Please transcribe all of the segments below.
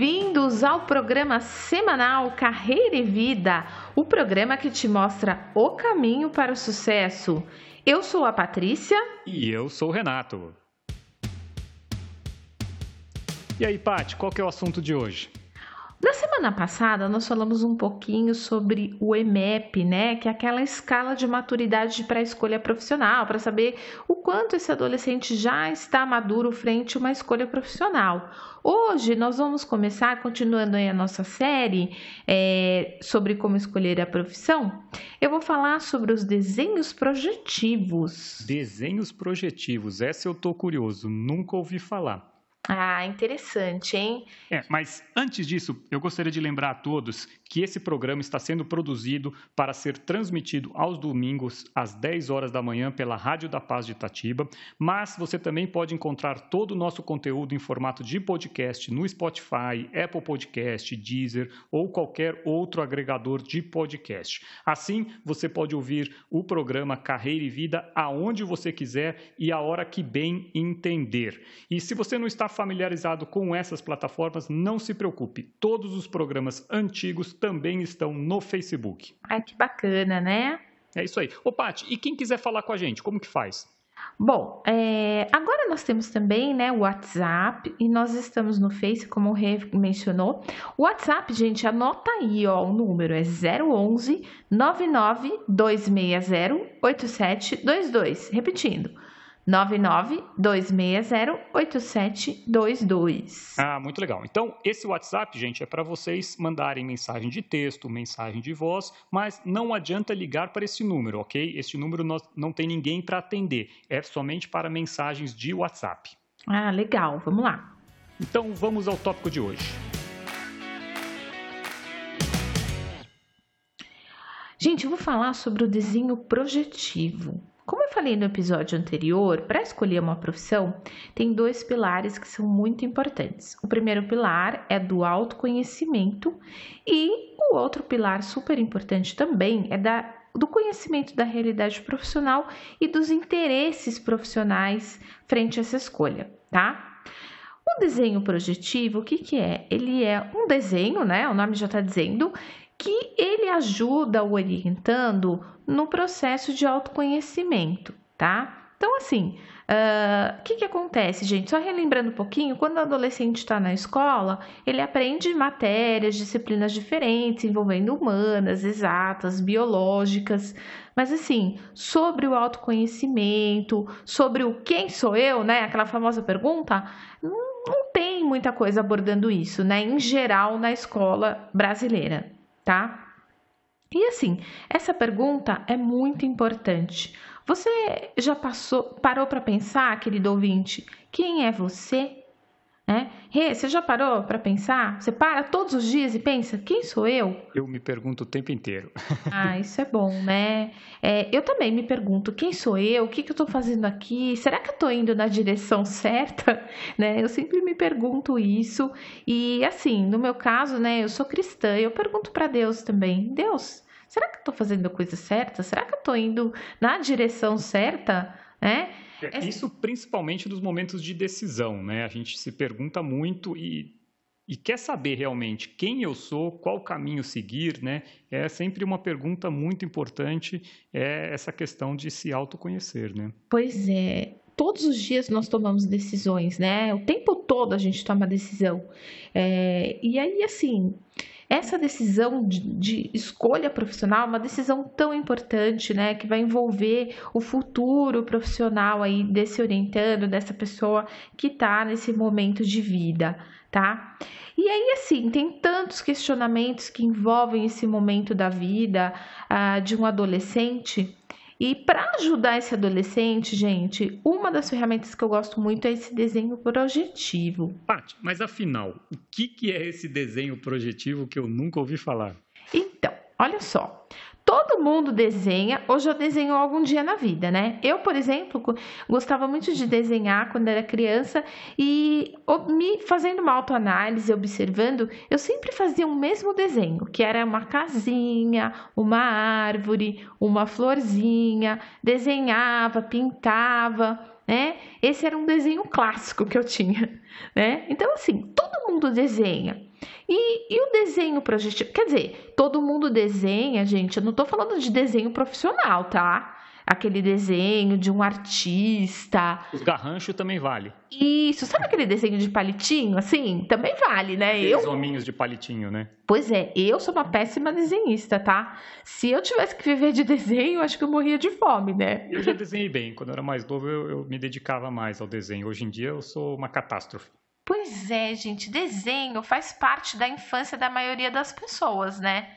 bem-vindos ao programa semanal Carreira e Vida, o programa que te mostra o caminho para o sucesso. Eu sou a Patrícia. E eu sou o Renato. E aí, Paty, qual que é o assunto de hoje? Na semana passada, nós falamos um pouquinho sobre o EMEP, né? Que é aquela escala de maturidade para escolha profissional, para saber o quanto esse adolescente já está maduro frente a uma escolha profissional. Hoje nós vamos começar, continuando aí a nossa série é, sobre como escolher a profissão. Eu vou falar sobre os desenhos projetivos. Desenhos projetivos, essa eu tô curioso, nunca ouvi falar. Ah, interessante, hein? É, mas antes disso, eu gostaria de lembrar a todos que esse programa está sendo produzido para ser transmitido aos domingos às 10 horas da manhã pela Rádio da Paz de Itatiba, mas você também pode encontrar todo o nosso conteúdo em formato de podcast no Spotify, Apple Podcast, Deezer ou qualquer outro agregador de podcast. Assim, você pode ouvir o programa Carreira e Vida aonde você quiser e a hora que bem entender. E se você não está familiarizado com essas plataformas, não se preocupe. Todos os programas antigos também estão no Facebook. Ai, que bacana, né? É isso aí. Ô, Paty, e quem quiser falar com a gente, como que faz? Bom, é, agora nós temos também né, o WhatsApp e nós estamos no Face, como o Rê mencionou. O WhatsApp, gente, anota aí, ó, o número é 011 99260 8722. Repetindo, 992608722. Ah, muito legal. Então, esse WhatsApp, gente, é para vocês mandarem mensagem de texto, mensagem de voz, mas não adianta ligar para esse número, ok? Este número nós, não tem ninguém para atender, é somente para mensagens de WhatsApp. Ah, legal. Vamos lá. Então, vamos ao tópico de hoje. Gente, eu vou falar sobre o desenho projetivo. Como eu falei no episódio anterior, para escolher uma profissão, tem dois pilares que são muito importantes. O primeiro pilar é do autoconhecimento e o outro pilar super importante também é da do conhecimento da realidade profissional e dos interesses profissionais frente a essa escolha, tá? O desenho projetivo, o que, que é? Ele é um desenho, né? O nome já está dizendo, que ele ajuda o orientando no processo de autoconhecimento, tá? Então, assim, o uh, que, que acontece, gente? Só relembrando um pouquinho, quando o adolescente está na escola, ele aprende matérias, disciplinas diferentes, envolvendo humanas, exatas, biológicas, mas assim, sobre o autoconhecimento, sobre o quem sou eu, né? Aquela famosa pergunta, não, não tem muita coisa abordando isso, né? Em geral, na escola brasileira tá? E assim, essa pergunta é muito importante. Você já passou, parou para pensar, querido ouvinte, quem é você? É? Rê, você já parou para pensar? Você para todos os dias e pensa, quem sou eu? Eu me pergunto o tempo inteiro. ah, isso é bom, né? É, eu também me pergunto, quem sou eu? O que, que eu estou fazendo aqui? Será que eu estou indo na direção certa? Né? Eu sempre me pergunto isso. E assim, no meu caso, né, eu sou cristã, eu pergunto para Deus também, Deus, será que eu estou fazendo a coisa certa? Será que eu estou indo na direção certa? Né? É, isso principalmente nos momentos de decisão, né? A gente se pergunta muito e, e quer saber realmente quem eu sou, qual caminho seguir, né? É sempre uma pergunta muito importante, é essa questão de se autoconhecer, né? Pois é. Todos os dias nós tomamos decisões, né? O tempo todo a gente toma decisão. É, e aí, assim, essa decisão de, de, escolha profissional é uma decisão tão importante, né, que vai envolver o futuro profissional aí desse orientando, dessa pessoa que está nesse momento de vida, tá? E aí, assim, tem tantos questionamentos que envolvem esse momento da vida uh, de um adolescente e para ajudar esse adolescente, gente, uma das ferramentas que eu gosto muito é esse desenho projetivo. Paty, mas afinal, o que, que é esse desenho projetivo que eu nunca ouvi falar? Então, olha só. Todo mundo desenha ou já desenhou algum dia na vida, né? Eu, por exemplo, gostava muito de desenhar quando era criança e me fazendo uma autoanálise, observando, eu sempre fazia o mesmo desenho, que era uma casinha, uma árvore, uma florzinha, desenhava, pintava, né? Esse era um desenho clássico que eu tinha, né? Então, assim, todo mundo desenha. E, e o desenho projetivo? Quer dizer, todo mundo desenha, gente. Eu não tô falando de desenho profissional, tá? aquele desenho de um artista. Os garranchos também vale. Isso, sabe aquele desenho de palitinho, assim? Também vale, né? Aqueles eu... hominhos de palitinho, né? Pois é, eu sou uma péssima desenhista, tá? Se eu tivesse que viver de desenho, acho que eu morria de fome, né? Eu já desenhei bem. Quando eu era mais novo, eu, eu me dedicava mais ao desenho. Hoje em dia, eu sou uma catástrofe. Pois é, gente, desenho faz parte da infância da maioria das pessoas, né?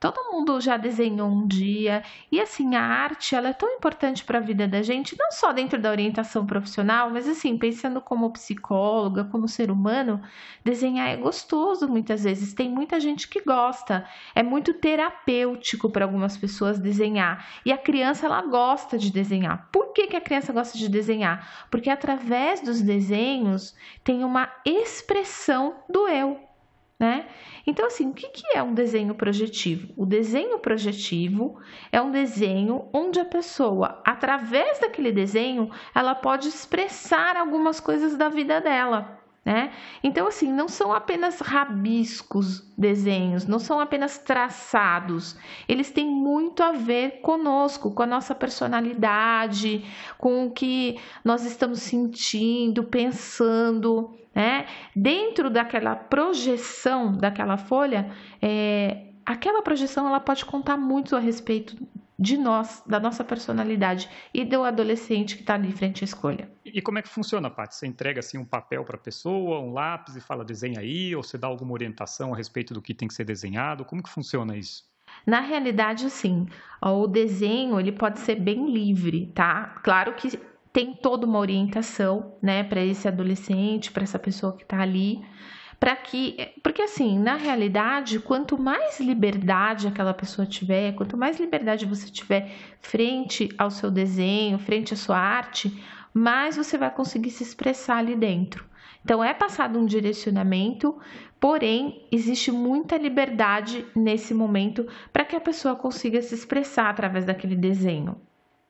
Todo mundo já desenhou um dia e assim a arte ela é tão importante para a vida da gente, não só dentro da orientação profissional, mas assim pensando como psicóloga, como ser humano, desenhar é gostoso muitas vezes. Tem muita gente que gosta, é muito terapêutico para algumas pessoas desenhar e a criança ela gosta de desenhar. Por que, que a criança gosta de desenhar? Porque através dos desenhos tem uma expressão do eu né? Então, assim, o que, que é um desenho projetivo? O desenho projetivo é um desenho onde a pessoa, através daquele desenho, ela pode expressar algumas coisas da vida dela. Né? Então, assim, não são apenas rabiscos desenhos, não são apenas traçados, eles têm muito a ver conosco, com a nossa personalidade, com o que nós estamos sentindo, pensando. Né? Dentro daquela projeção daquela folha, é, aquela projeção ela pode contar muito a respeito de nós, da nossa personalidade e do adolescente que está ali frente à escolha. E como é que funciona, Paty? Você entrega assim um papel para a pessoa, um lápis e fala desenha aí, ou você dá alguma orientação a respeito do que tem que ser desenhado? Como que funciona isso? Na realidade, sim. O desenho ele pode ser bem livre, tá? Claro que tem toda uma orientação, né, para esse adolescente, para essa pessoa que está ali para que, porque assim, na realidade, quanto mais liberdade aquela pessoa tiver, quanto mais liberdade você tiver frente ao seu desenho, frente à sua arte, mais você vai conseguir se expressar ali dentro. Então é passado um direcionamento, porém existe muita liberdade nesse momento para que a pessoa consiga se expressar através daquele desenho.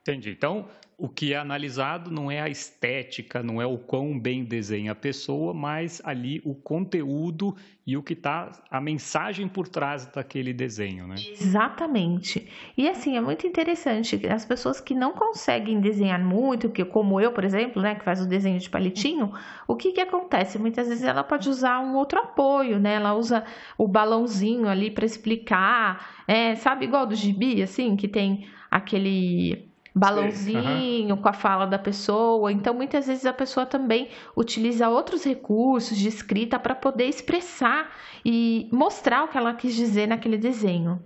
Entendi. Então, o que é analisado não é a estética, não é o quão bem desenha a pessoa, mas ali o conteúdo e o que está, a mensagem por trás daquele desenho, né? Exatamente. E assim, é muito interessante, as pessoas que não conseguem desenhar muito, que como eu, por exemplo, né, que faz o desenho de palitinho, o que que acontece? Muitas vezes ela pode usar um outro apoio, né? Ela usa o balãozinho ali para explicar, é, sabe igual do gibi, assim, que tem aquele balãozinho uhum. com a fala da pessoa. Então, muitas vezes a pessoa também utiliza outros recursos de escrita para poder expressar e mostrar o que ela quis dizer naquele desenho.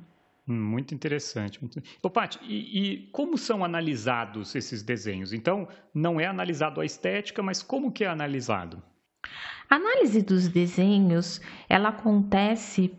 Hum, muito interessante. Muito... Ô, Paty, e, e, como são analisados esses desenhos? Então, não é analisado a estética, mas como que é analisado? A análise dos desenhos, ela acontece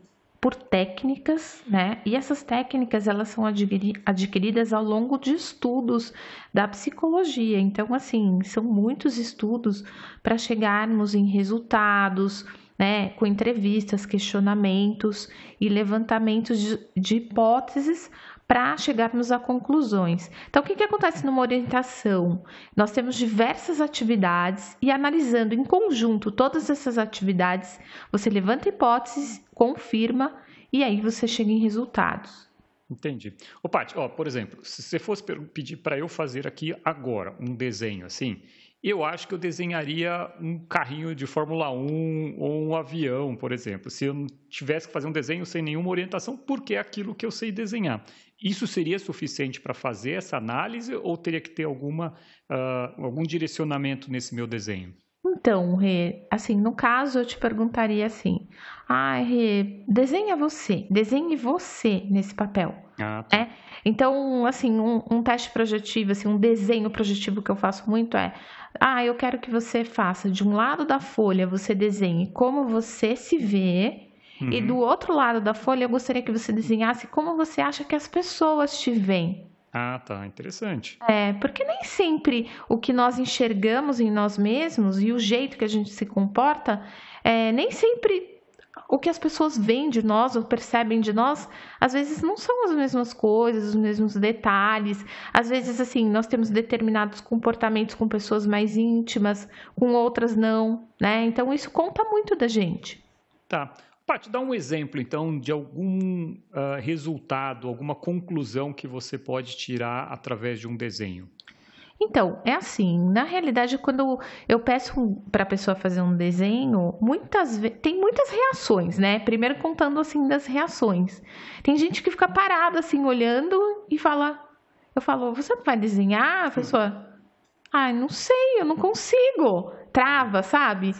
por técnicas, né? E essas técnicas elas são adquiridas ao longo de estudos da psicologia. Então, assim, são muitos estudos para chegarmos em resultados, né? Com entrevistas, questionamentos e levantamentos de, de hipóteses para chegarmos a conclusões. Então, o que, que acontece numa orientação? Nós temos diversas atividades e analisando em conjunto todas essas atividades, você levanta hipóteses, confirma e aí você chega em resultados. Entendi. Ô, Paty, ó, por exemplo, se você fosse pedir para eu fazer aqui agora um desenho assim, eu acho que eu desenharia um carrinho de Fórmula 1 ou um avião, por exemplo. Se eu tivesse que fazer um desenho sem nenhuma orientação, porque é aquilo que eu sei desenhar. Isso seria suficiente para fazer essa análise ou teria que ter alguma, uh, algum direcionamento nesse meu desenho? Então, Rê, assim, no caso eu te perguntaria assim: ah, Rê, desenha você, desenhe você nesse papel. Ah, tá. é? Então, assim, um, um, teste projetivo, assim, um desenho projetivo que eu faço muito é: ah, eu quero que você faça de um lado da folha, você desenhe como você se vê Uhum. E do outro lado da folha, eu gostaria que você desenhasse como você acha que as pessoas te veem. Ah, tá, interessante. É, porque nem sempre o que nós enxergamos em nós mesmos e o jeito que a gente se comporta, é, nem sempre o que as pessoas veem de nós ou percebem de nós, às vezes não são as mesmas coisas, os mesmos detalhes. Às vezes, assim, nós temos determinados comportamentos com pessoas mais íntimas, com outras não, né? Então, isso conta muito da gente. Tá. Paty, dá um exemplo, então, de algum uh, resultado, alguma conclusão que você pode tirar através de um desenho. Então, é assim, na realidade, quando eu peço para a pessoa fazer um desenho, muitas tem muitas reações, né? Primeiro contando assim das reações. Tem gente que fica parada assim olhando e fala, eu falo, você não vai desenhar? A pessoa, ah, não sei, eu não consigo trava, sabe?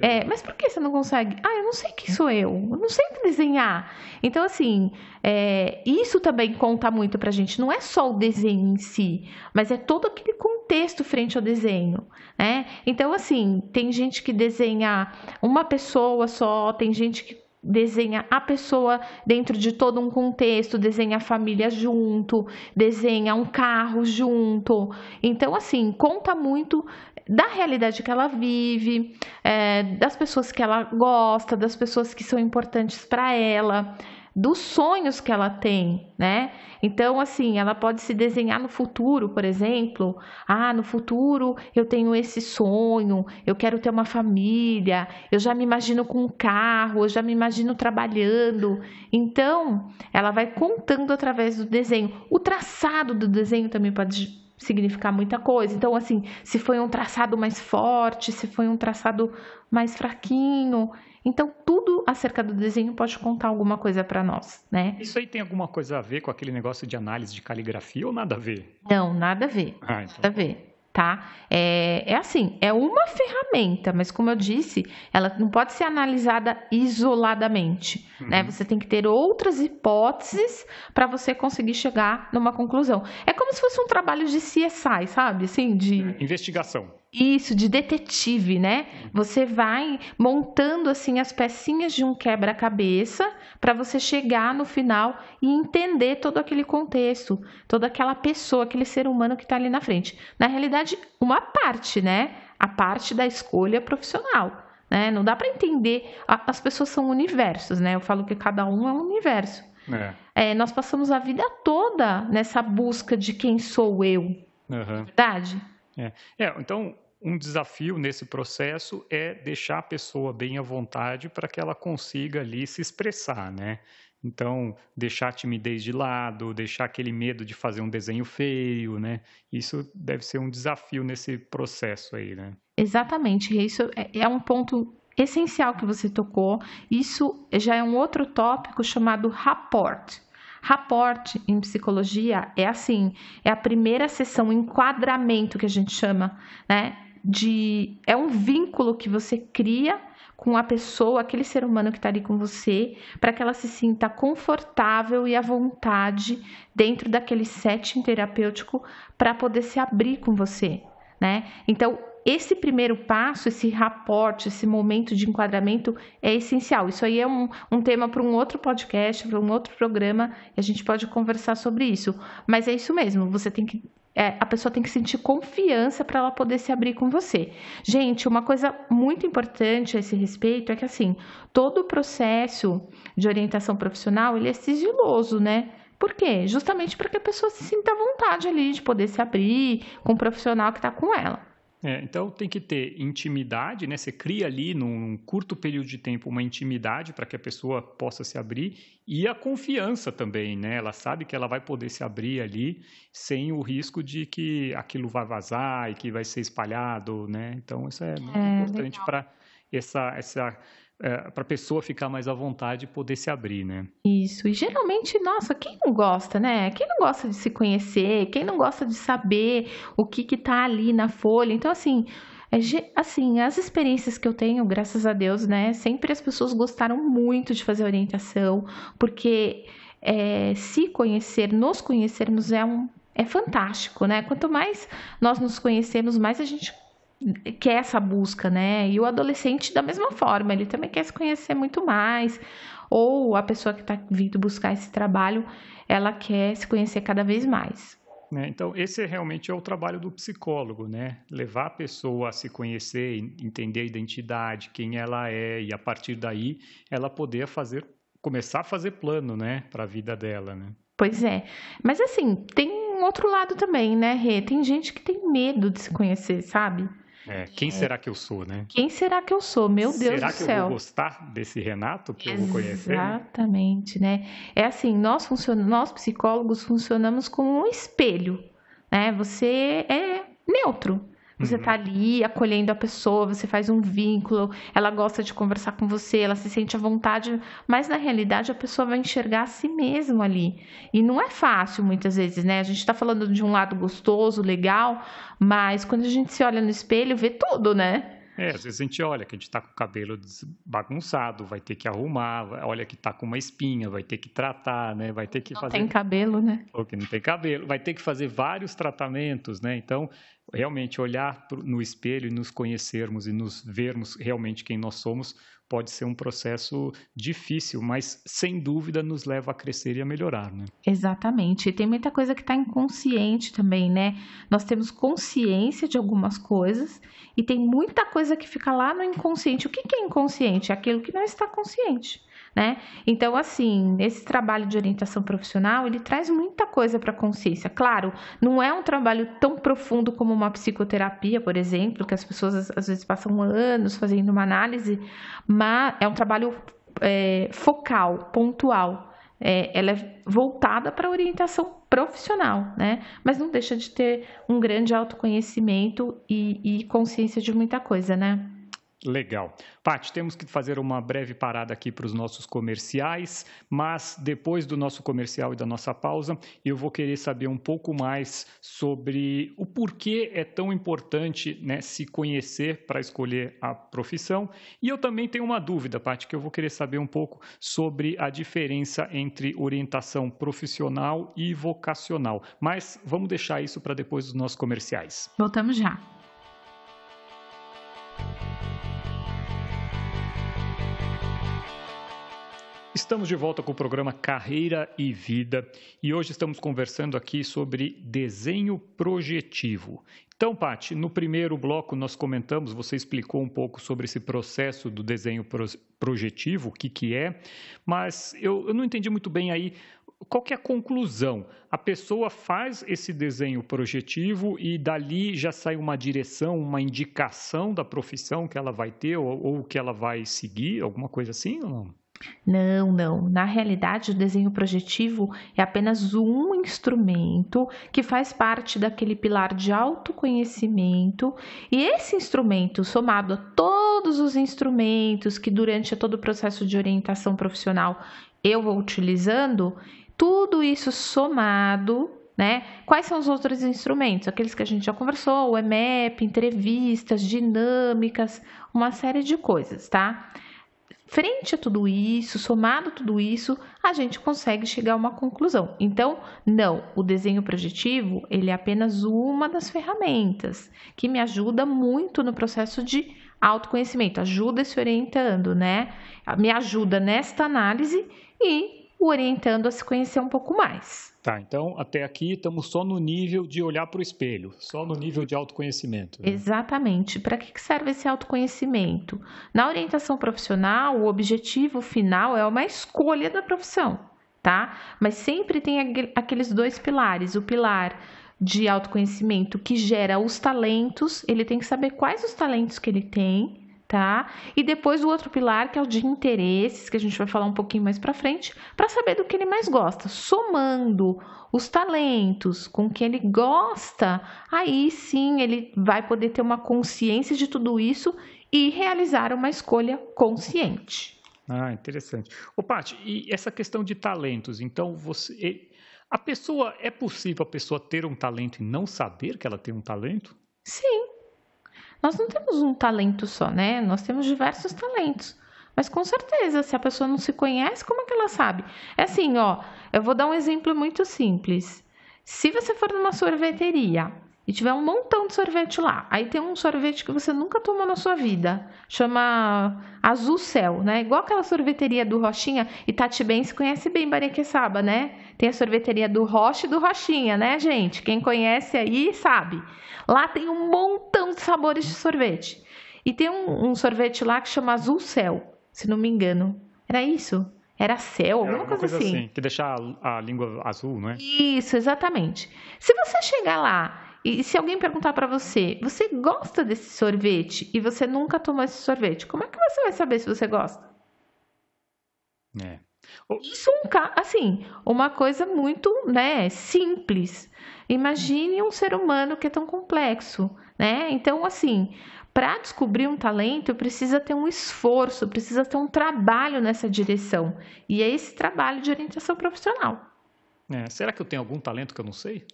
É, mas por que você não consegue? Ah, eu não sei quem sou eu, eu não sei desenhar. Então, assim, é, isso também conta muito pra gente. Não é só o desenho em si, mas é todo aquele contexto frente ao desenho, né? Então, assim, tem gente que desenha uma pessoa só, tem gente que desenha a pessoa dentro de todo um contexto, desenha a família junto, desenha um carro junto. Então, assim, conta muito da realidade que ela vive, é, das pessoas que ela gosta, das pessoas que são importantes para ela, dos sonhos que ela tem, né? Então, assim, ela pode se desenhar no futuro, por exemplo. Ah, no futuro eu tenho esse sonho, eu quero ter uma família, eu já me imagino com um carro, eu já me imagino trabalhando. Então, ela vai contando através do desenho. O traçado do desenho também pode significar muita coisa. Então, assim, se foi um traçado mais forte, se foi um traçado mais fraquinho. Então, tudo acerca do desenho pode contar alguma coisa para nós, né? Isso aí tem alguma coisa a ver com aquele negócio de análise de caligrafia ou nada a ver? Não, nada a ver. Ah, então... Nada a ver tá? É, é assim, é uma ferramenta, mas como eu disse, ela não pode ser analisada isoladamente, uhum. né? Você tem que ter outras hipóteses para você conseguir chegar numa conclusão. É como se fosse um trabalho de CSI, sabe? Assim, de investigação. Isso, de detetive, né? Você vai montando assim as pecinhas de um quebra-cabeça para você chegar no final e entender todo aquele contexto, toda aquela pessoa, aquele ser humano que está ali na frente. Na realidade, uma parte, né? A parte da escolha profissional. Né? Não dá para entender. As pessoas são universos, né? Eu falo que cada um é um universo. É. É, nós passamos a vida toda nessa busca de quem sou eu. Uhum. Verdade? É. é. então um desafio nesse processo é deixar a pessoa bem à vontade para que ela consiga ali se expressar, né? Então, deixar a timidez de lado, deixar aquele medo de fazer um desenho feio, né? Isso deve ser um desafio nesse processo aí, né? Exatamente. Isso é, é um ponto essencial que você tocou. Isso já é um outro tópico chamado rapport. Rapport em psicologia é assim, é a primeira sessão, enquadramento que a gente chama, né? De é um vínculo que você cria com a pessoa, aquele ser humano que está ali com você, para que ela se sinta confortável e à vontade dentro daquele setting terapêutico para poder se abrir com você, né? Então, esse primeiro passo, esse raporte, esse momento de enquadramento é essencial. Isso aí é um, um tema para um outro podcast, para um outro programa, e a gente pode conversar sobre isso. Mas é isso mesmo, você tem que é, a pessoa tem que sentir confiança para ela poder se abrir com você. Gente, uma coisa muito importante a esse respeito é que assim, todo o processo de orientação profissional ele é sigiloso, né? Por quê? Justamente para que a pessoa se sinta à vontade ali de poder se abrir com o profissional que está com ela. É, então tem que ter intimidade, né? Você cria ali num curto período de tempo uma intimidade para que a pessoa possa se abrir e a confiança também, né? Ela sabe que ela vai poder se abrir ali sem o risco de que aquilo vai vazar e que vai ser espalhado, né? Então isso é muito é, importante para essa essa é, para a pessoa ficar mais à vontade e poder se abrir, né? Isso. E geralmente, nossa, quem não gosta, né? Quem não gosta de se conhecer? Quem não gosta de saber o que que tá ali na folha? Então, assim, é, assim, as experiências que eu tenho, graças a Deus, né? Sempre as pessoas gostaram muito de fazer orientação, porque é, se conhecer, nos conhecermos é um é fantástico, né? Quanto mais nós nos conhecemos, mais a gente quer essa busca, né? E o adolescente, da mesma forma, ele também quer se conhecer muito mais. Ou a pessoa que está vindo buscar esse trabalho, ela quer se conhecer cada vez mais. É, então, esse realmente é o trabalho do psicólogo, né? Levar a pessoa a se conhecer, entender a identidade, quem ela é, e a partir daí ela poder fazer, começar a fazer plano, né, para a vida dela, né? Pois é. Mas assim, tem um outro lado também, né, Rê? Tem gente que tem medo de se conhecer, sabe? É, quem é. será que eu sou, né? Quem será que eu sou? Meu Deus será do céu. Será que eu vou gostar desse Renato que Exatamente, eu vou conhecer? Exatamente, né? É assim, nós, funcion... nós psicólogos funcionamos como um espelho, né? Você é neutro. Você está uhum. ali acolhendo a pessoa, você faz um vínculo, ela gosta de conversar com você, ela se sente à vontade, mas na realidade a pessoa vai enxergar a si mesma ali. E não é fácil muitas vezes, né? A gente está falando de um lado gostoso, legal, mas quando a gente se olha no espelho, vê tudo, né? É, às vezes a gente olha que a gente está com o cabelo bagunçado, vai ter que arrumar, olha que está com uma espinha, vai ter que tratar, né? Vai ter que não fazer. Não tem cabelo, né? Ou que não tem cabelo, vai ter que fazer vários tratamentos, né? Então, realmente olhar no espelho e nos conhecermos e nos vermos realmente quem nós somos pode ser um processo difícil, mas sem dúvida nos leva a crescer e a melhorar, né? Exatamente. E tem muita coisa que está inconsciente também, né? Nós temos consciência de algumas coisas e tem muita coisa que fica lá no inconsciente. O que, que é inconsciente? É aquilo que não está consciente né? Então, assim, esse trabalho de orientação profissional, ele traz muita coisa para a consciência. Claro, não é um trabalho tão profundo como uma psicoterapia, por exemplo, que as pessoas às vezes passam anos fazendo uma análise, mas é um trabalho é, focal, pontual. É, ela é voltada para a orientação profissional, né? Mas não deixa de ter um grande autoconhecimento e, e consciência de muita coisa, né? Legal. Paty, temos que fazer uma breve parada aqui para os nossos comerciais, mas depois do nosso comercial e da nossa pausa, eu vou querer saber um pouco mais sobre o porquê é tão importante né, se conhecer para escolher a profissão. E eu também tenho uma dúvida, Paty, que eu vou querer saber um pouco sobre a diferença entre orientação profissional e vocacional. Mas vamos deixar isso para depois dos nossos comerciais. Voltamos já. Estamos de volta com o programa Carreira e Vida e hoje estamos conversando aqui sobre desenho projetivo. Então, Paty, no primeiro bloco nós comentamos, você explicou um pouco sobre esse processo do desenho projetivo, o que, que é, mas eu, eu não entendi muito bem aí qual que é a conclusão? A pessoa faz esse desenho projetivo e dali já sai uma direção, uma indicação da profissão que ela vai ter ou, ou que ela vai seguir, alguma coisa assim ou não? Não, não. Na realidade, o desenho projetivo é apenas um instrumento que faz parte daquele pilar de autoconhecimento, e esse instrumento, somado a todos os instrumentos que durante todo o processo de orientação profissional eu vou utilizando, tudo isso somado né? Quais são os outros instrumentos? Aqueles que a gente já conversou, o EMEP, entrevistas, dinâmicas, uma série de coisas, tá? Frente a tudo isso, somado tudo isso, a gente consegue chegar a uma conclusão. Então, não, o desenho projetivo, ele é apenas uma das ferramentas que me ajuda muito no processo de autoconhecimento, ajuda se orientando, né? Me ajuda nesta análise e orientando a se conhecer um pouco mais. Tá, então até aqui estamos só no nível de olhar para o espelho, só no nível de autoconhecimento. Né? Exatamente. Para que serve esse autoconhecimento? Na orientação profissional, o objetivo final é uma escolha da profissão, tá? Mas sempre tem aqueles dois pilares: o pilar de autoconhecimento que gera os talentos, ele tem que saber quais os talentos que ele tem tá? E depois o outro pilar, que é o de interesses, que a gente vai falar um pouquinho mais para frente, para saber do que ele mais gosta. Somando os talentos com que ele gosta, aí sim ele vai poder ter uma consciência de tudo isso e realizar uma escolha consciente. Ah, interessante. Ô, Paty, e essa questão de talentos, então você. A pessoa, é possível a pessoa ter um talento e não saber que ela tem um talento? Sim, nós não temos um talento só, né? Nós temos diversos talentos. Mas com certeza, se a pessoa não se conhece, como é que ela sabe? É assim, ó, eu vou dar um exemplo muito simples. Se você for numa sorveteria e tiver um montão de sorvete lá, aí tem um sorvete que você nunca tomou na sua vida, chama Azul Céu, né? Igual aquela sorveteria do Rochinha, e Tati bem se conhece bem Bariqueçaba, né? Tem a sorveteria do Rocha e do Rochinha, né, gente? Quem conhece aí sabe. Lá tem um montão de sabores de sorvete. E tem um, um sorvete lá que chama Azul Céu, se não me engano. Era isso? Era céu, alguma, alguma coisa, coisa assim. assim. Que deixa a, a língua azul, não é? Isso, exatamente. Se você chegar lá e se alguém perguntar para você, você gosta desse sorvete e você nunca tomou esse sorvete, como é que você vai saber se você gosta? É. Isso um assim, uma coisa muito, né, simples. Imagine um ser humano que é tão complexo, né? Então, assim, para descobrir um talento, precisa ter um esforço, precisa ter um trabalho nessa direção. E é esse trabalho de orientação profissional. É, será que eu tenho algum talento que eu não sei?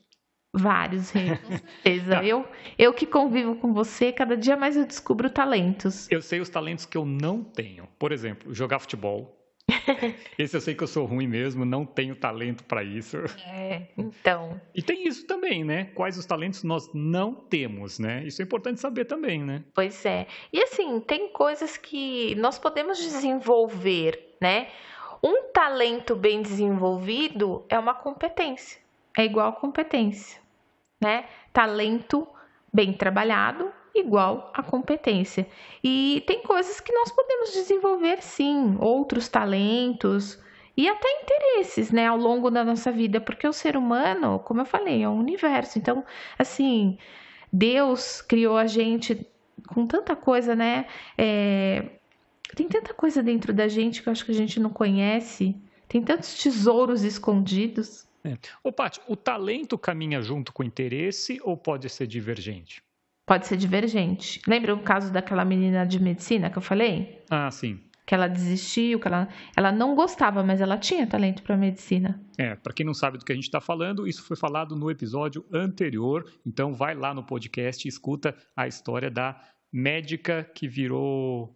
Vários, com certeza. tá. eu, eu que convivo com você, cada dia mais eu descubro talentos. Eu sei os talentos que eu não tenho. Por exemplo, jogar futebol. Esse eu sei que eu sou ruim mesmo, não tenho talento para isso. É, então. E tem isso também, né? Quais os talentos nós não temos, né? Isso é importante saber também, né? Pois é. E assim, tem coisas que nós podemos desenvolver, né? Um talento bem desenvolvido é uma competência. É igual competência, né? Talento bem trabalhado igual a competência. E tem coisas que nós podemos desenvolver sim, outros talentos e até interesses, né, ao longo da nossa vida, porque o ser humano, como eu falei, é um universo. Então, assim, Deus criou a gente com tanta coisa, né? É, tem tanta coisa dentro da gente que eu acho que a gente não conhece. Tem tantos tesouros escondidos. É. Ô, Paty, o talento caminha junto com o interesse ou pode ser divergente? pode ser divergente. Lembra o caso daquela menina de medicina que eu falei? Ah, sim. Que ela desistiu, que ela, ela não gostava, mas ela tinha talento para medicina. É, para quem não sabe do que a gente está falando, isso foi falado no episódio anterior. Então, vai lá no podcast e escuta a história da médica que virou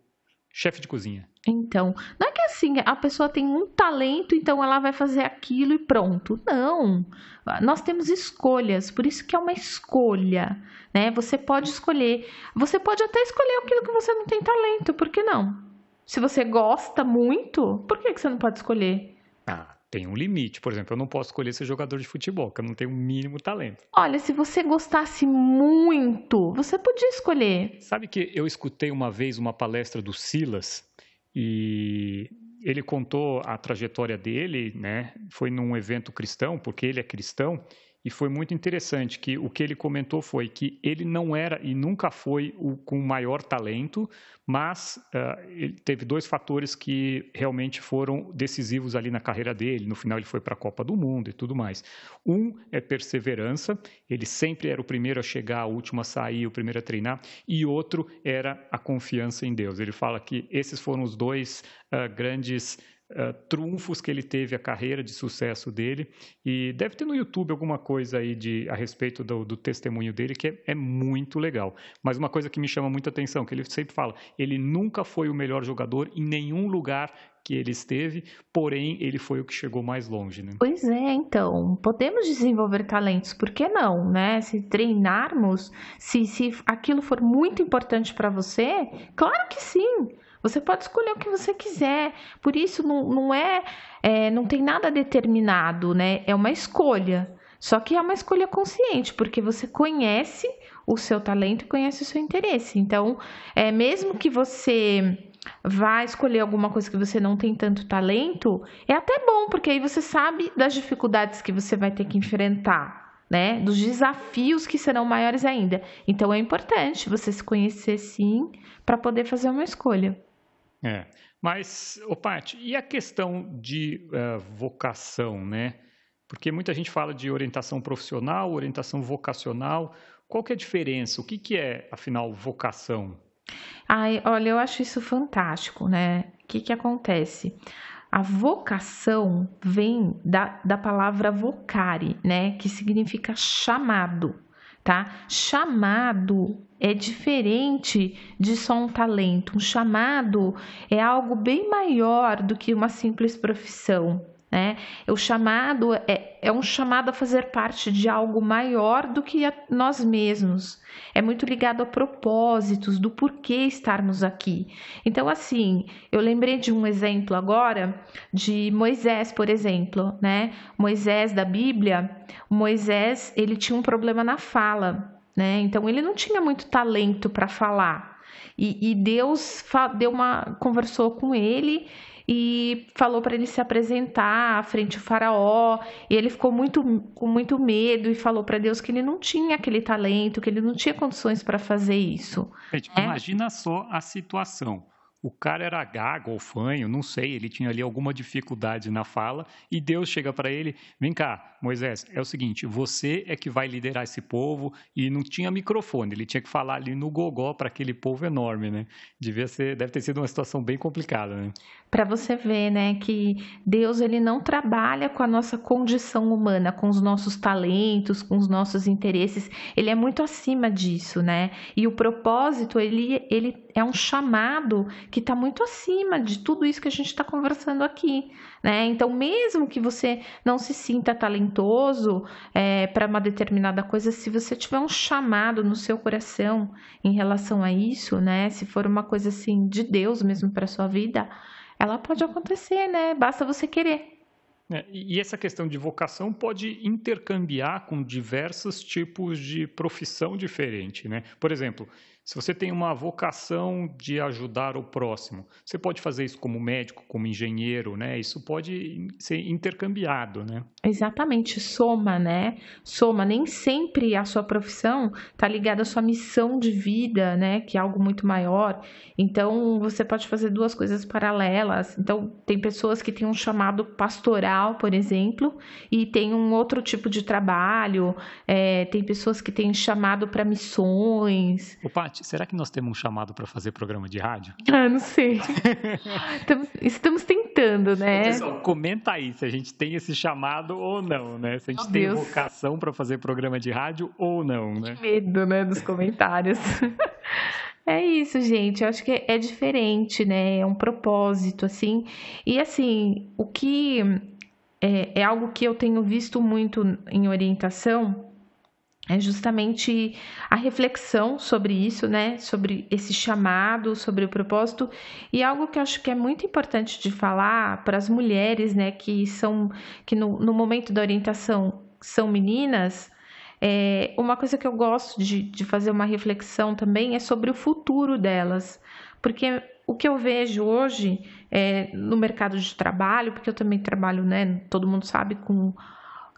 chefe de cozinha. Então, não é que assim, a pessoa tem um talento, então ela vai fazer aquilo e pronto. Não. Nós temos escolhas, por isso que é uma escolha, né? Você pode escolher. Você pode até escolher aquilo que você não tem talento, por que não? Se você gosta muito, por que, que você não pode escolher? Ah, tem um limite. Por exemplo, eu não posso escolher ser jogador de futebol, porque eu não tenho o mínimo talento. Olha, se você gostasse muito, você podia escolher. Sabe que eu escutei uma vez uma palestra do Silas e ele contou a trajetória dele, né? Foi num evento cristão, porque ele é cristão, e foi muito interessante que o que ele comentou foi que ele não era e nunca foi o com maior talento, mas uh, ele teve dois fatores que realmente foram decisivos ali na carreira dele. No final ele foi para a Copa do Mundo e tudo mais. Um é perseverança, ele sempre era o primeiro a chegar, o último a sair, o primeiro a treinar, e outro era a confiança em Deus. Ele fala que esses foram os dois uh, grandes uh, trunfos que ele teve a carreira de sucesso dele e deve ter no YouTube alguma coisa aí de a respeito do, do testemunho dele que é, é, muito legal. Mas uma coisa que me chama muita atenção, que ele sempre fala, ele nunca foi o melhor jogador em nenhum lugar que ele esteve, porém ele foi o que chegou mais longe, né? Pois é, então, podemos desenvolver talentos, por que não, né? Se treinarmos, se, se aquilo for muito importante para você, claro que sim. Você pode escolher o que você quiser. Por isso não, não é, é não tem nada determinado, né? É uma escolha. Só que é uma escolha consciente, porque você conhece o seu talento e conhece o seu interesse. Então, é mesmo que você vá escolher alguma coisa que você não tem tanto talento, é até bom, porque aí você sabe das dificuldades que você vai ter que enfrentar, né? Dos desafios que serão maiores ainda. Então é importante você se conhecer sim para poder fazer uma escolha. É, mas, ô Paty, e a questão de uh, vocação, né? Porque muita gente fala de orientação profissional, orientação vocacional. Qual que é a diferença? O que, que é, afinal, vocação? Ai, olha, eu acho isso fantástico, né? O que, que acontece? A vocação vem da, da palavra vocare, né? Que significa chamado tá? Chamado é diferente de só um talento. Um chamado é algo bem maior do que uma simples profissão. Né? O chamado é, é um chamado a fazer parte de algo maior do que nós mesmos. É muito ligado a propósitos, do porquê estarmos aqui. Então, assim, eu lembrei de um exemplo agora de Moisés, por exemplo, né? Moisés da Bíblia, Moisés, ele tinha um problema na fala, né? Então, ele não tinha muito talento para falar. E, e Deus deu uma, conversou com ele e falou para ele se apresentar à frente do faraó, e ele ficou muito com muito medo e falou para Deus que ele não tinha aquele talento, que ele não tinha condições para fazer isso. Gente, é? Imagina só a situação. O cara era gago ou fanho, não sei, ele tinha ali alguma dificuldade na fala, e Deus chega para ele: vem cá, Moisés, é o seguinte, você é que vai liderar esse povo, e não tinha microfone, ele tinha que falar ali no gogó para aquele povo enorme, né? Devia ser, deve ter sido uma situação bem complicada, né? Para você ver, né, que Deus ele não trabalha com a nossa condição humana, com os nossos talentos, com os nossos interesses, ele é muito acima disso, né? E o propósito, ele, ele é um chamado que está muito acima de tudo isso que a gente está conversando aqui. Né? Então, mesmo que você não se sinta talentoso é, para uma determinada coisa, se você tiver um chamado no seu coração em relação a isso, né? Se for uma coisa assim de Deus mesmo para sua vida, ela pode acontecer, né? Basta você querer. É, e essa questão de vocação pode intercambiar com diversos tipos de profissão diferente, né? Por exemplo, se você tem uma vocação de ajudar o próximo, você pode fazer isso como médico, como engenheiro, né? Isso pode ser intercambiado, né? Exatamente, soma, né? Soma. Nem sempre a sua profissão está ligada à sua missão de vida, né? Que é algo muito maior. Então, você pode fazer duas coisas paralelas. Então, tem pessoas que têm um chamado pastoral, por exemplo, e tem um outro tipo de trabalho. É, tem pessoas que têm chamado para missões. Opa, Paty, será que nós temos um chamado para fazer programa de rádio? Ah, não sei. estamos, estamos, tentando, né? Pessoal, comenta aí se a gente tem esse chamado ou não, né? Se a gente oh, tem Deus. vocação para fazer programa de rádio ou não, né? Que medo, né, dos comentários. É isso, gente. Eu acho que é diferente, né? É um propósito, assim. E assim, o que é, é algo que eu tenho visto muito em orientação é justamente a reflexão sobre isso, né? Sobre esse chamado, sobre o propósito e algo que eu acho que é muito importante de falar para as mulheres, né? Que são que no, no momento da orientação são meninas. É, uma coisa que eu gosto de, de fazer uma reflexão também é sobre o futuro delas, porque o que eu vejo hoje é, no mercado de trabalho, porque eu também trabalho, né? Todo mundo sabe com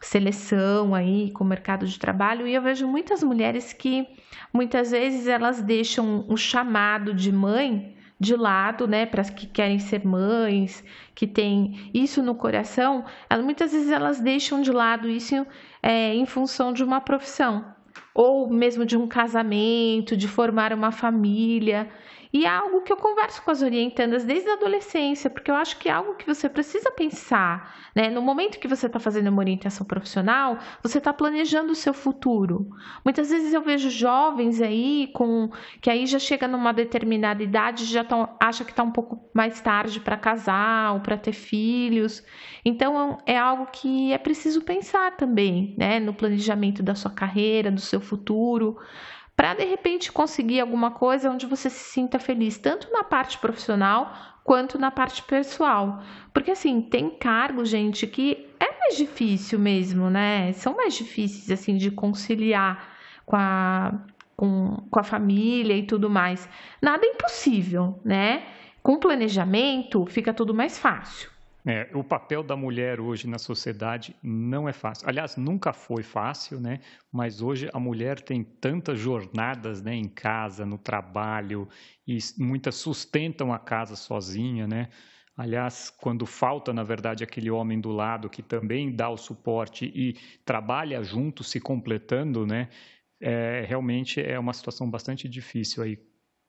seleção aí com o mercado de trabalho e eu vejo muitas mulheres que muitas vezes elas deixam o chamado de mãe de lado, né, para as que querem ser mães, que tem isso no coração, elas, muitas vezes elas deixam de lado isso é, em função de uma profissão ou mesmo de um casamento, de formar uma família. E é algo que eu converso com as orientandas desde a adolescência, porque eu acho que é algo que você precisa pensar. Né? No momento que você está fazendo uma orientação profissional, você está planejando o seu futuro. Muitas vezes eu vejo jovens aí com que aí já chega numa determinada idade, já tão, acha que está um pouco mais tarde para casar ou para ter filhos. Então é algo que é preciso pensar também, né? No planejamento da sua carreira, do seu futuro para de repente conseguir alguma coisa onde você se sinta feliz, tanto na parte profissional quanto na parte pessoal. Porque assim, tem cargos, gente, que é mais difícil mesmo, né? São mais difíceis assim de conciliar com a com, com a família e tudo mais. Nada é impossível, né? Com planejamento fica tudo mais fácil. É, o papel da mulher hoje na sociedade não é fácil. Aliás, nunca foi fácil, né? Mas hoje a mulher tem tantas jornadas, né, em casa, no trabalho, e muitas sustentam a casa sozinha, né? Aliás, quando falta, na verdade, aquele homem do lado que também dá o suporte e trabalha junto, se completando, né? É, realmente é uma situação bastante difícil aí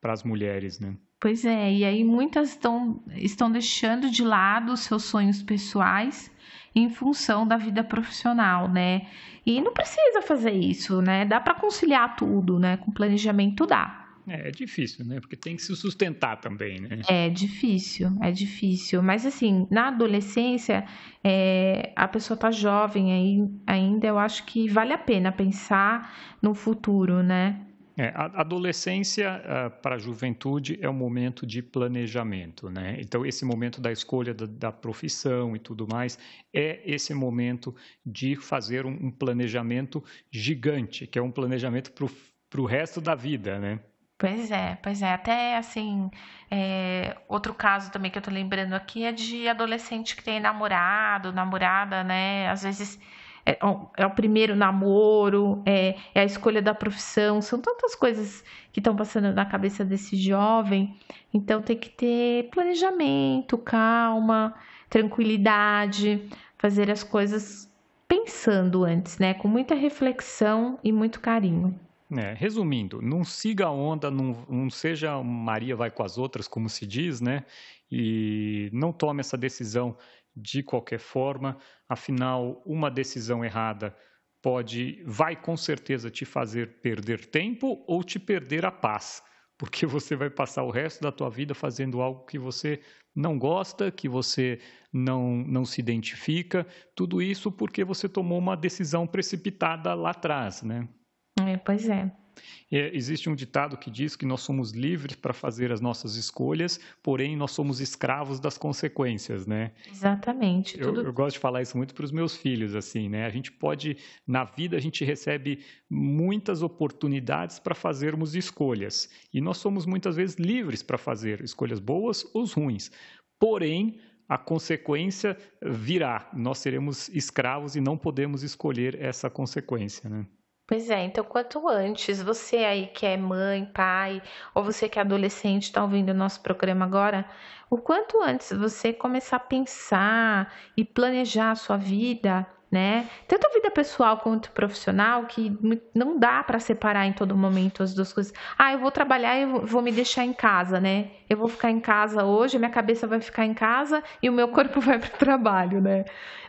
para as mulheres, né? Pois é, e aí muitas estão, estão deixando de lado os seus sonhos pessoais em função da vida profissional, né? E não precisa fazer isso, né? Dá para conciliar tudo, né? Com planejamento dá. É, é difícil, né? Porque tem que se sustentar também, né? É difícil, é difícil. Mas assim, na adolescência, é, a pessoa tá jovem aí, ainda, eu acho que vale a pena pensar no futuro, né? É, a adolescência uh, para a juventude é um momento de planejamento, né? Então, esse momento da escolha da, da profissão e tudo mais é esse momento de fazer um, um planejamento gigante, que é um planejamento para o resto da vida, né? Pois é, pois é. Até assim, é, outro caso também que eu tô lembrando aqui é de adolescente que tem namorado, namorada, né? Às vezes é, é o primeiro namoro, é, é, a escolha da profissão, são tantas coisas que estão passando na cabeça desse jovem. Então tem que ter planejamento, calma, tranquilidade, fazer as coisas pensando antes, né? Com muita reflexão e muito carinho. É, resumindo, não siga a onda, não, não seja Maria vai com as outras, como se diz, né? E não tome essa decisão de qualquer forma. Afinal, uma decisão errada pode, vai com certeza te fazer perder tempo ou te perder a paz, porque você vai passar o resto da tua vida fazendo algo que você não gosta, que você não, não se identifica, tudo isso porque você tomou uma decisão precipitada lá atrás, né? É, pois é. É. Existe um ditado que diz que nós somos livres para fazer as nossas escolhas, porém nós somos escravos das consequências, né? Exatamente. Eu, eu gosto de falar isso muito para os meus filhos, assim, né? A gente pode, na vida, a gente recebe muitas oportunidades para fazermos escolhas e nós somos muitas vezes livres para fazer escolhas boas ou ruins. Porém, a consequência virá. Nós seremos escravos e não podemos escolher essa consequência, né? Pois é, então quanto antes você aí que é mãe, pai, ou você que é adolescente está ouvindo o nosso programa agora, o quanto antes você começar a pensar e planejar a sua vida, né? Tanto a vida pessoal quanto profissional, que não dá para separar em todo momento as duas coisas. Ah, eu vou trabalhar e vou me deixar em casa, né? Eu vou ficar em casa hoje, minha cabeça vai ficar em casa e o meu corpo vai para o trabalho, né?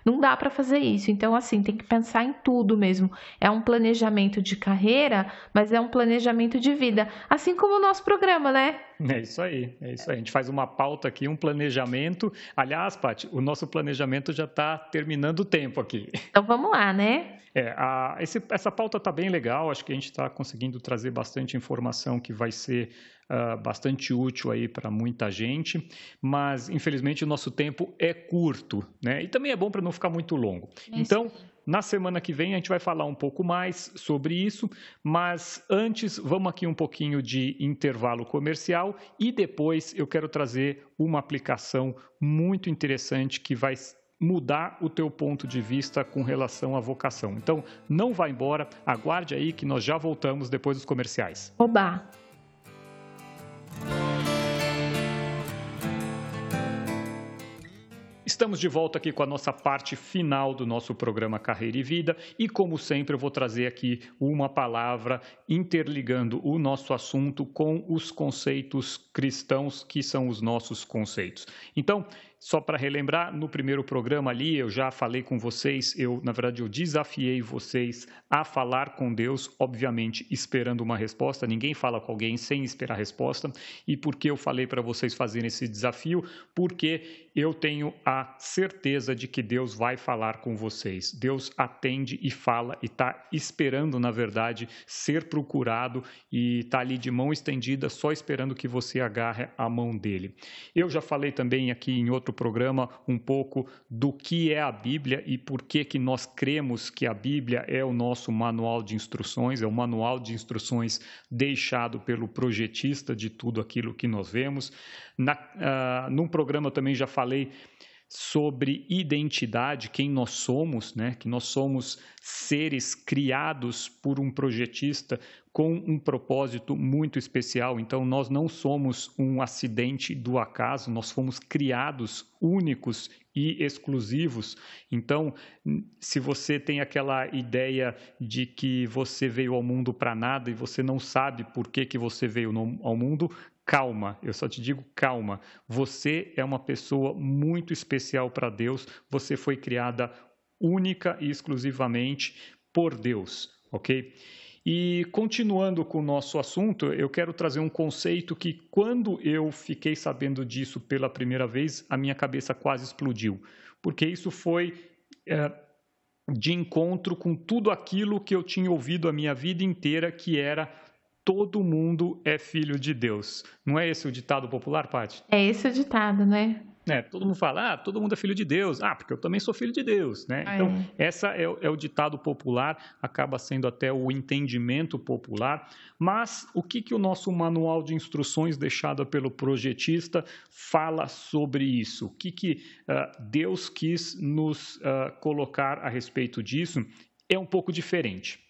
Não dá para fazer isso. Então, assim, tem que pensar em tudo mesmo. É um planejamento de carreira, mas é um planejamento de vida. Assim como o nosso programa, né? É isso aí, é isso aí. A gente faz uma pauta aqui, um planejamento. Aliás, Paty, o nosso planejamento já está terminando o tempo aqui. Então vamos lá, né? É, a, esse, essa pauta está bem legal, acho que a gente está conseguindo trazer bastante informação que vai ser uh, bastante útil aí para muita gente, mas infelizmente o nosso tempo é curto, né? E também é bom para não ficar muito longo. É então, na semana que vem a gente vai falar um pouco mais sobre isso, mas antes vamos aqui um pouquinho de intervalo comercial e depois eu quero trazer uma aplicação muito interessante que vai mudar o teu ponto de vista com relação à vocação. Então, não vá embora, aguarde aí que nós já voltamos depois dos comerciais. Oba! Estamos de volta aqui com a nossa parte final do nosso programa Carreira e Vida e, como sempre, eu vou trazer aqui uma palavra interligando o nosso assunto com os conceitos cristãos, que são os nossos conceitos. Então, só para relembrar, no primeiro programa ali eu já falei com vocês, eu na verdade eu desafiei vocês a falar com Deus, obviamente esperando uma resposta. Ninguém fala com alguém sem esperar resposta. E por que eu falei para vocês fazerem esse desafio? Porque eu tenho a certeza de que Deus vai falar com vocês. Deus atende e fala e está esperando, na verdade, ser procurado e está ali de mão estendida, só esperando que você agarre a mão dele. Eu já falei também aqui em outro programa um pouco do que é a Bíblia e por que, que nós cremos que a Bíblia é o nosso manual de instruções, é o manual de instruções deixado pelo projetista de tudo aquilo que nós vemos. Na, uh, num programa eu também já falei sobre identidade, quem nós somos, né? que nós somos seres criados por um projetista com um propósito muito especial. Então, nós não somos um acidente do acaso, nós fomos criados únicos e exclusivos. Então, se você tem aquela ideia de que você veio ao mundo para nada e você não sabe por que, que você veio ao mundo, calma, eu só te digo calma. Você é uma pessoa muito especial para Deus, você foi criada única e exclusivamente por Deus, ok? E continuando com o nosso assunto, eu quero trazer um conceito que, quando eu fiquei sabendo disso pela primeira vez, a minha cabeça quase explodiu, porque isso foi é, de encontro com tudo aquilo que eu tinha ouvido a minha vida inteira, que era todo mundo é filho de Deus. Não é esse o ditado popular, Paty? É esse o ditado, né? né? Todo mundo fala, ah, todo mundo é filho de Deus. Ah, porque eu também sou filho de Deus, né? Então, essa é, é, o ditado popular, acaba sendo até o entendimento popular. Mas o que, que o nosso manual de instruções deixado pelo projetista fala sobre isso? O que, que uh, Deus quis nos uh, colocar a respeito disso? É um pouco diferente.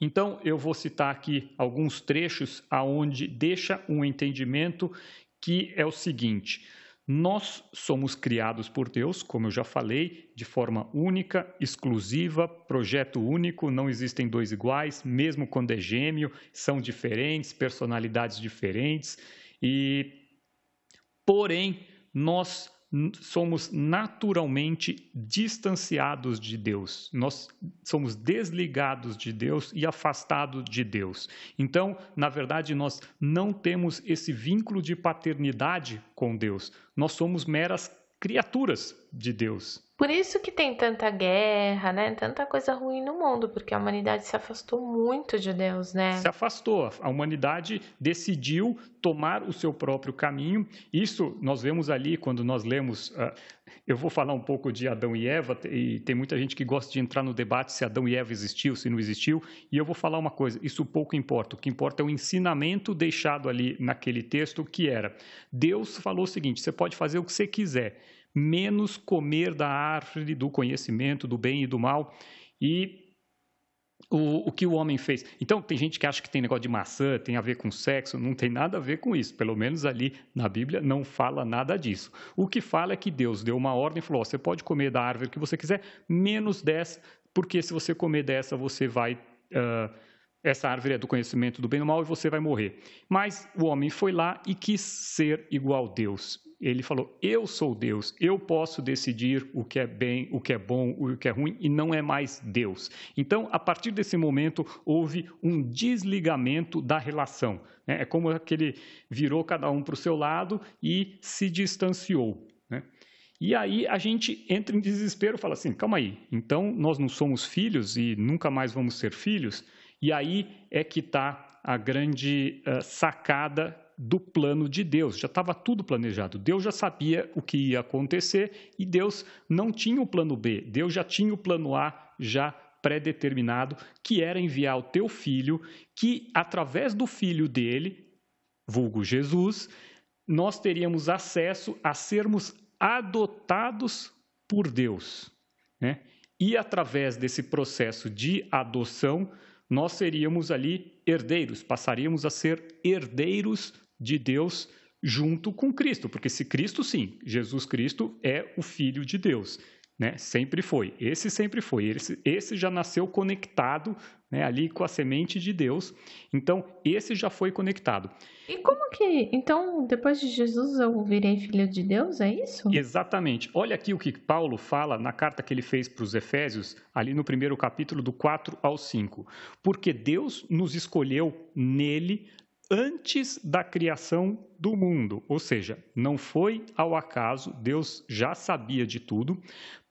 Então, eu vou citar aqui alguns trechos aonde deixa um entendimento que é o seguinte: nós somos criados por Deus, como eu já falei, de forma única, exclusiva, projeto único, não existem dois iguais, mesmo quando é gêmeo, são diferentes, personalidades diferentes, e porém nós somos naturalmente distanciados de Deus. Nós somos desligados de Deus e afastados de Deus. Então, na verdade, nós não temos esse vínculo de paternidade com Deus. Nós somos meras criaturas de Deus. Por isso que tem tanta guerra, né? Tanta coisa ruim no mundo, porque a humanidade se afastou muito de Deus, né? Se afastou. A humanidade decidiu tomar o seu próprio caminho. Isso nós vemos ali quando nós lemos. Uh, eu vou falar um pouco de Adão e Eva, e tem muita gente que gosta de entrar no debate se Adão e Eva existiu, se não existiu. E eu vou falar uma coisa: isso pouco importa. O que importa é o ensinamento deixado ali naquele texto, que era: Deus falou o seguinte: você pode fazer o que você quiser menos comer da árvore do conhecimento do bem e do mal. E o, o, que o homem fez. Então, tem gente que acha que tem negócio de maçã, tem a ver com sexo, não tem nada a ver com isso. Pelo menos ali na Bíblia não fala nada disso. O que fala é que Deus deu uma ordem e falou: oh, você pode comer da árvore que você quiser, menos dessa, porque se você comer dessa, você vai. Uh, essa árvore é do conhecimento do bem e do mal e você vai morrer. Mas o homem foi lá e quis ser igual a Deus. Ele falou: Eu sou Deus, eu posso decidir o que é bem, o que é bom, o que é ruim, e não é mais Deus. Então, a partir desse momento, houve um desligamento da relação. Né? É como aquele virou cada um para o seu lado e se distanciou. Né? E aí a gente entra em desespero, fala assim: calma aí, então nós não somos filhos e nunca mais vamos ser filhos? E aí é que está a grande uh, sacada do plano de Deus. Já estava tudo planejado. Deus já sabia o que ia acontecer e Deus não tinha o plano B. Deus já tinha o plano A já pré-determinado, que era enviar o teu filho, que através do filho dele, vulgo Jesus, nós teríamos acesso a sermos adotados por Deus. Né? E através desse processo de adoção, nós seríamos ali herdeiros, passaríamos a ser herdeiros de Deus junto com Cristo, porque se Cristo sim, Jesus Cristo é o Filho de Deus, né? Sempre foi. Esse sempre foi. Esse, esse já nasceu conectado, né? Ali com a semente de Deus. Então esse já foi conectado. E como que então depois de Jesus eu virei filho de Deus? É isso? Exatamente. Olha aqui o que Paulo fala na carta que ele fez para os Efésios, ali no primeiro capítulo do 4 ao 5. Porque Deus nos escolheu nele antes da criação do mundo, ou seja, não foi ao acaso, Deus já sabia de tudo,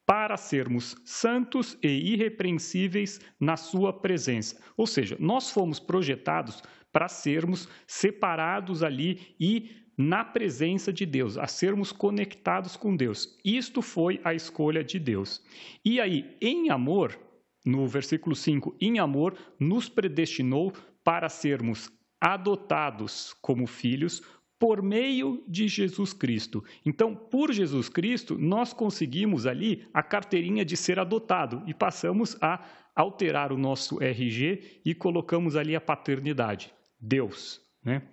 para sermos santos e irrepreensíveis na Sua presença. Ou seja, nós fomos projetados para sermos separados ali e na presença de Deus, a sermos conectados com Deus. Isto foi a escolha de Deus. E aí, em amor, no versículo 5, em amor, nos predestinou para sermos adotados como filhos por meio de Jesus Cristo. Então, por Jesus Cristo, nós conseguimos ali a carteirinha de ser adotado e passamos a alterar o nosso RG e colocamos ali a paternidade, Deus, né?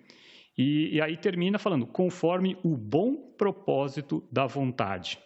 E, e aí termina falando, conforme o bom propósito da vontade.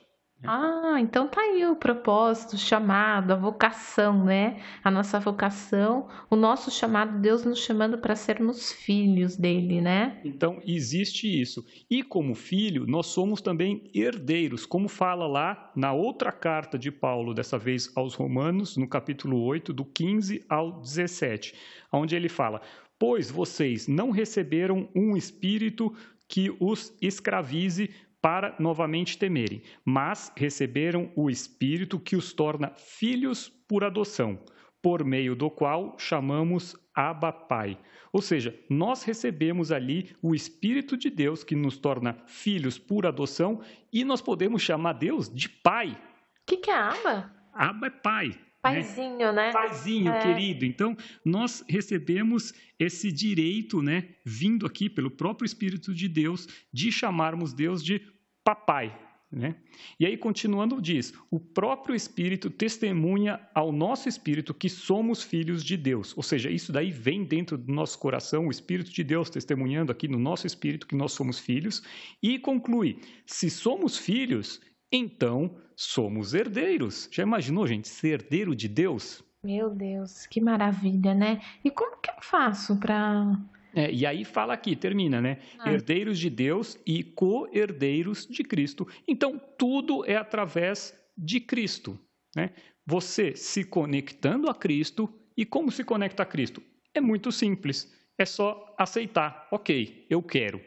Ah, então tá aí o propósito, o chamado, a vocação, né? A nossa vocação, o nosso chamado, Deus nos chamando para sermos filhos dele, né? Então existe isso. E como filho, nós somos também herdeiros, como fala lá na outra carta de Paulo, dessa vez aos Romanos, no capítulo 8, do 15 ao 17, onde ele fala: Pois vocês não receberam um espírito que os escravize para novamente temerem, mas receberam o Espírito que os torna filhos por adoção, por meio do qual chamamos Abba Pai. Ou seja, nós recebemos ali o Espírito de Deus que nos torna filhos por adoção e nós podemos chamar Deus de Pai. O que, que é Abba? Abba é Pai. Né? Paizinho, né? Paizinho, é. querido. Então, nós recebemos esse direito, né, vindo aqui pelo próprio Espírito de Deus, de chamarmos Deus de papai, né? E aí, continuando, diz: o próprio Espírito testemunha ao nosso espírito que somos filhos de Deus. Ou seja, isso daí vem dentro do nosso coração, o Espírito de Deus testemunhando aqui no nosso espírito que nós somos filhos. E conclui: se somos filhos, então somos herdeiros. Já imaginou, gente, ser herdeiro de Deus? Meu Deus, que maravilha, né? E como que eu faço para é, e aí fala aqui, termina, né? Ah. Herdeiros de Deus e co-herdeiros de Cristo. Então, tudo é através de Cristo. Né? Você se conectando a Cristo. E como se conecta a Cristo? É muito simples. É só aceitar. Ok, eu quero.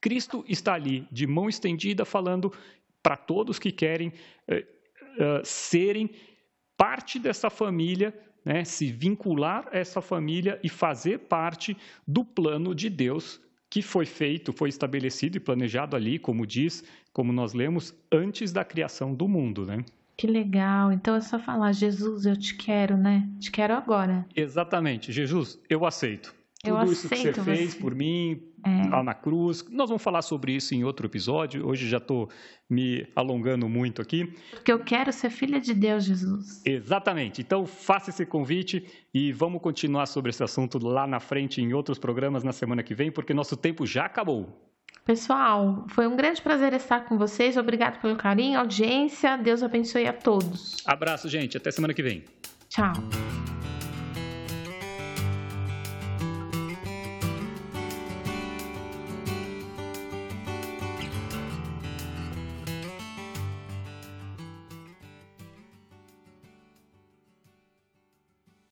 Cristo está ali, de mão estendida, falando para todos que querem uh, uh, serem parte dessa família né, se vincular a essa família e fazer parte do plano de Deus que foi feito, foi estabelecido e planejado ali, como diz, como nós lemos, antes da criação do mundo, né? Que legal. Então é só falar, Jesus, eu te quero, né? Te quero agora. Exatamente. Jesus, eu aceito. Eu Tudo isso que você fez por mim, é. lá na cruz. Nós vamos falar sobre isso em outro episódio. Hoje já estou me alongando muito aqui. Porque eu quero ser filha de Deus, Jesus. Exatamente. Então faça esse convite e vamos continuar sobre esse assunto lá na frente em outros programas na semana que vem, porque nosso tempo já acabou. Pessoal, foi um grande prazer estar com vocês. Obrigado pelo carinho, audiência. Deus abençoe a todos. Abraço, gente. Até semana que vem. Tchau.